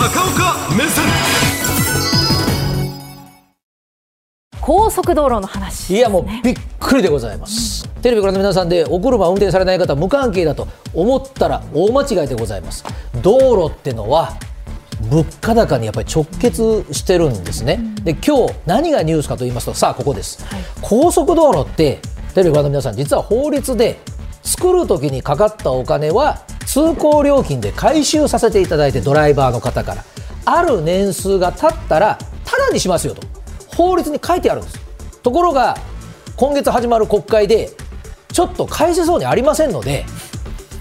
高岡目線。高速道路の話、いやもうびっくりでございます、テレビご覧の皆さんでお車を運転されない方無関係だと思ったら大間違いでございます。道路ってのは物価高にやっぱり直結してるんですね、で今日何がニュースかと言いますとさあここです、高速道路ってテレビご覧の皆さん実は法律で作る時にかかったお金は通行料金で回収させていただいてドライバーの方からある年数が経ったらタダにしますよと法律に書いてあるんです。ところが今月始まる国会でちょっと返せそうにありませんので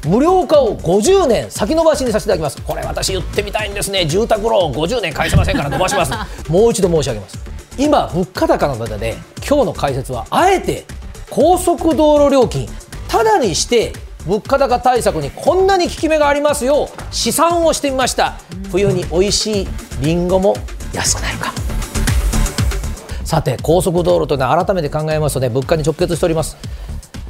無料化を50年先延ばしにさせていただきます。これ私言ってみたいんですね。住宅ローン50年返せませんから伸ばします。もう一度申し上げます。今物価高の中で今日の解説はあえて高速道路料金ただにして物価高対策にこんなに効き目がありますよ。う試算をしてみました。冬に美味しいりんごも安くなるか。さて高速道路というのは改めて考えますとね物価に直結しております。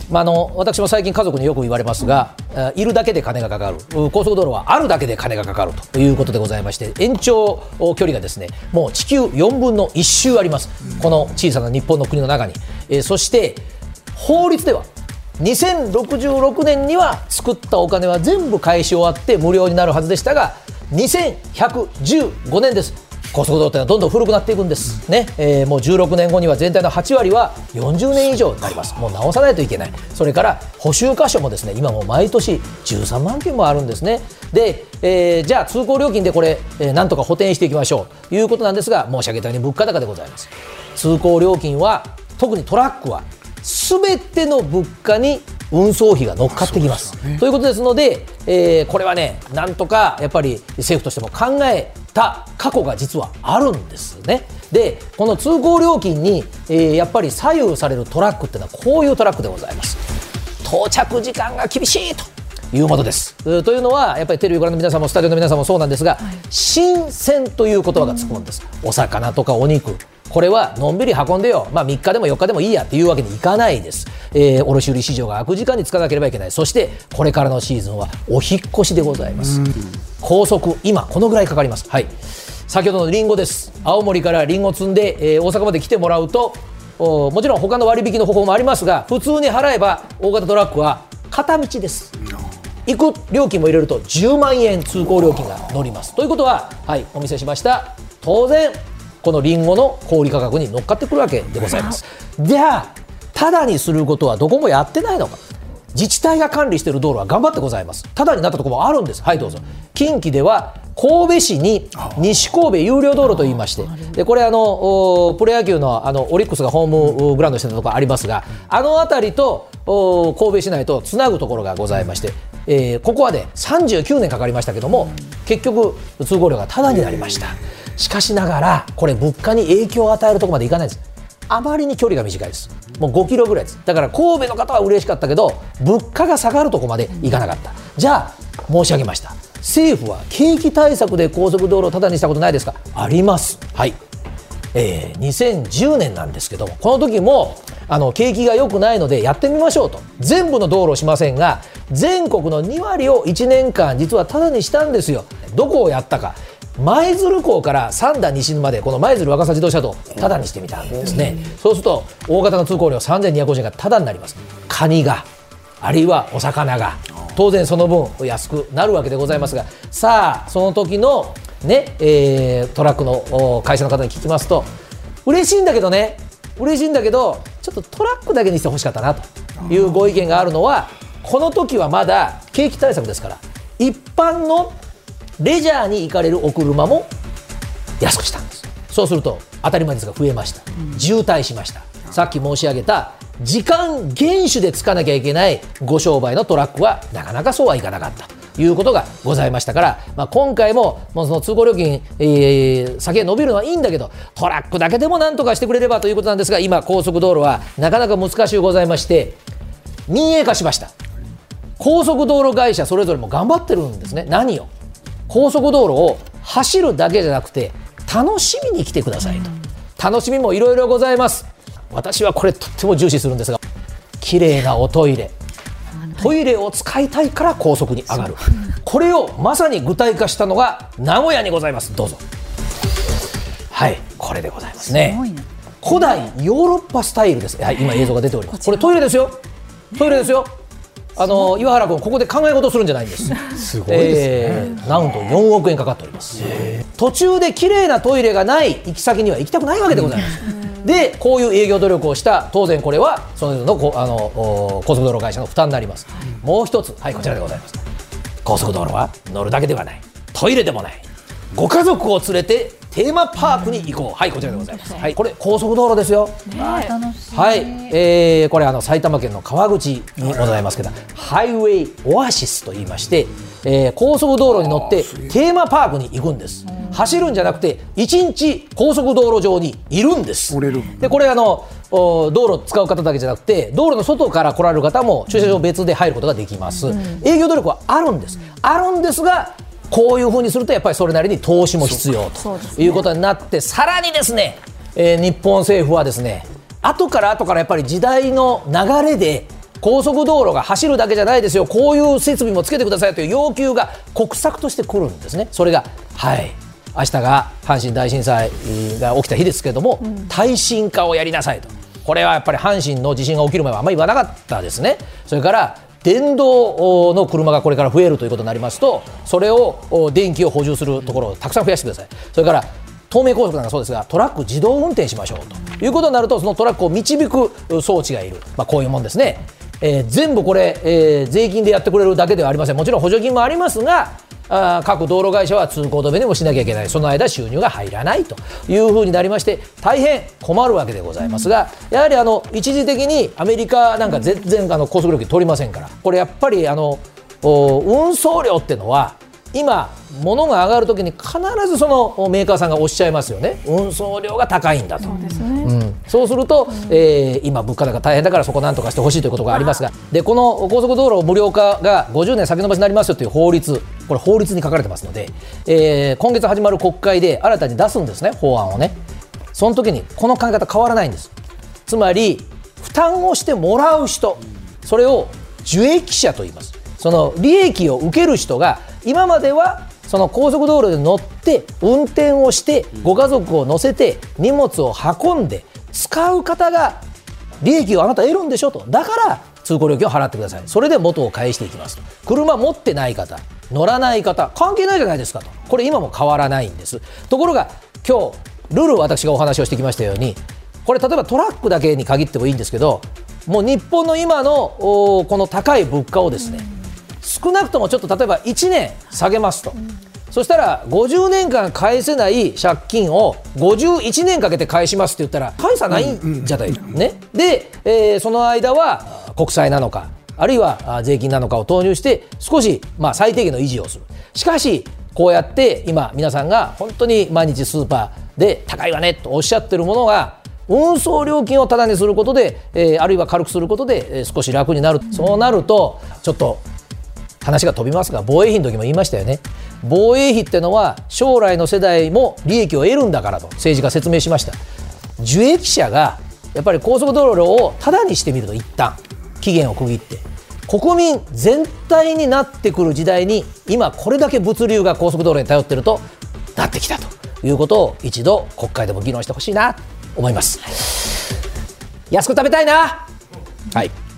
まあ、あの私も最近家族によく言われますが、あいるだけで金がかかる。高速道路はあるだけで金がかかると。いうことでございまして延長距離がですねもう地球4分の1周あります。この小さな日本の国の中に、えーそして法律では2066年には作ったお金は全部返し終わって無料になるはずでしたが2115年です高速道路というのはどんどん古くなっていくんです、ね。えーもう16年後には全体の8割は40年以上になります。もう直さないといけない。それから補修箇所もですね今もう毎年13万件もあるんですね。で、えーじゃあ通行料金でこれ、えーなんとか補填していきましょう。ということなんですが申し上げたように物価高でございます。通行料金は特にトラックはすべての物価に運送費が乗っかってきます。ということですので、えーこれはね、なんとかやっぱり政府としても考えた過去が実はあるんですね。で、この通行料金に、えーやっぱり左右されるトラックっていうのはこういうトラックでございます。到着時間が厳しいと。いうものです。というのは、やっぱりテレビご覧の皆さんもスタジオの皆さんもそうなんですが、新鮮という言葉がつくもんです。お魚とかお肉、これはのんびり運んでよ、まあ、3日でも4日でもいいや。っていうわけにいかないです、えー卸売市場が空く時間につかなければいけない。そしてこれからのシーズンはお引っ越しでございます。高速今このぐらいかかります。はい。先ほどのリンゴです。青森からリンゴ積んで、えー大阪まで来てもらうとおもちろん他の割引の方法もありますが普通に払えば大型トラックは片道です。行く料金も入れると10万円通行料金が乗ります。ということは、はい、お見せしました。当然このリンゴの小売価格に乗っかってくるわけでございます。じゃあただにすることはどこもやってないのか。自治体が管理している道路は頑張ってございます。ただになったところもあるんです。はいどうぞ。近畿では神戸市に西神戸有料道路と言いましてでこれあのおプロ野球のあのオリックスがホームグラウンドしてたところありますがあの辺りとお神戸市内とつなぐところがございまして、えーここはね39年かかりましたけども結局通行料がタダになりましたしかしながらこれ物価に影響を与えるところまでいかないんです。あまりに距離が短いです。もう5キロぐらいです。だから神戸の方は嬉しかったけど物価が下がるところまでいかなかった。じゃあ申し上げました。政府は景気対策で高速道路をタダにしたことないですか？あります。はい。えー2010年なんですけどもこの時もあの景気が良くないのでやってみましょうと。全部の道路をしませんが全国の2割を1年間実はタダにしたんですよ。どこをやったか。舞鶴港から三田西までこの舞鶴若狭自動車道タダにしてみたんですね。そうすると大型の通行料3250円がタダになります。カニがあるいはお魚が。当然その分安くなるわけでございますが。さあその時のね、えートラックのお会社の方に聞きますと嬉しいんだけどね。嬉しいんだけどちょっとトラックだけにしてほしかったなというご意見があるのはこの時はまだ景気対策ですから一般のレジャーに行かれるお車も安くしたんです。そうすると当たり前ですが増えました。渋滞しました。さっき申し上げた時間厳守でつかなきゃいけないご商売のトラックはなかなかそうはいかなかった。ということがございましたから、まあ、今回ももうその通行料金、えー先へ伸びるのはいいんだけどトラックだけでもなんとかしてくれればということなんですが今高速道路はなかなか難しゅうございまして民営化しました。高速道路会社それぞれも頑張ってるんですね。何を？高速道路を走るだけじゃなくて楽しみに来てくださいと、楽しみもいろいろございます。私はこれとっても重視するんですが綺麗なおトイレ。トイレを使いたいから高速に上がる、これをまさに具体化したのが名古屋にございます。どうぞ。はいこれでございますね。古代ヨーロッパスタイルです、はい、今映像が出ております。これトイレですよ。トイレですよあの岩原君ここで考え事するんじゃないんです。すごいですね、えーなんと4億円かかっております。途中で綺麗なトイレがない行き先には行きたくないわけでございます。でこういう営業努力をした当然これはそののこあのお高速道路会社の負担になります、もう一つはいこちらでございます。高速道路は乗るだけではない。トイレでもないご家族を連れてテーマパークに行こう。はいこちらでございます、はい、これ高速道路ですよ。はい、えーこれあの埼玉県の川口にございますけどハイウェイオアシスと言いまして、えー高速道路に乗ってテーマパークに行くんです。走るんじゃなくて1日高速道路上にいるんです。乗れる。でこれあのお道路使う方だけじゃなくて道路の外から来られる方も駐車場別で入ることができます、営業努力はあるんです。あるんですがこういうふうにするとやっぱりそれなりに投資も必要ということになってさらにですね、えー日本政府はですね後から後からやっぱり時代の流れで高速道路が走るだけじゃないですよこういう設備もつけてくださいという要求が国策としてくるんですね。それがはい。明日が阪神大震災が起きた日ですけれども、耐震化をやりなさいと。これはやっぱり阪神の地震が起きる前はあんまり言わなかったですね。それから電動の車がこれから増えるということになりますとそれを電気を補充するところをたくさん増やしてください。それから東名高速なんかそうですがトラック自動運転しましょうということになるとそのトラックを導く装置がいる、まあ、こういうもんですね、えー全部これ、えー税金でやってくれるだけではありません。もちろん補助金もありますがあー各道路会社は通行止めにもしなきゃいけない。その間収入が入らないというふうになりまして大変困るわけでございますがやはりあの一時的にアメリカなんか全然あの高速料金取りませんからこれやっぱりあのお運送料っていうのは今物が上がるときに必ずそのメーカーさんがおっしゃいますよね。運送料が高いんだと。うん。そうすると、えー今、物価高大変だからそこなんとかしてほしいということがありますが、でこの高速道路無料化が50年先延ばしになりますよという法律、これ、法律に書かれてますので、えー今月始まる国会で新たに出すんですね、法案をね。その時にこの考え方変わらないんです。つまり、負担をしてもらう人、それを受益者と言います。その利益を受ける人が今まではその高速道路で乗って運転をしてご家族を乗せて荷物を運んで使う方が利益をあなた得るんでしょとだから通行料金を払ってくださいそれで元を返していきますと車持ってない方乗らない方関係ないじゃないですかと。これ今も変わらないんです。ところが今日ルール私がお話をしてきましたようにこれ例えばトラックだけに限ってもいいんですけどもう日本の今のおこの高い物価をですね、少なくともちょっと例えば1年下げますと、そしたら50年間返せない借金を51年かけて返しますって言ったら返さないんじゃない、ね、で、えーその間はあ国債なのかあるいは税金なのかを投入して少し、まあ、最低限の維持をする。しかしこうやって今皆さんが本当に毎日スーパーで高いわねとおっしゃってるものが運送料金をタダにすることで、えーあるいは軽くすることで、えー少し楽になる。そうなるとちょっと話が飛びますが防衛費の時も言いましたよね。防衛費ってのは将来の世代も利益を得るんだからと政治が説明しました。受益者がやっぱり高速道路をタダにしてみると一旦期限を区切って。国民全体になってくる時代に今これだけ物流が高速道路に頼ってるとなってきたということを一度国会でも議論してほしいなと思います。安く食べたいなはい。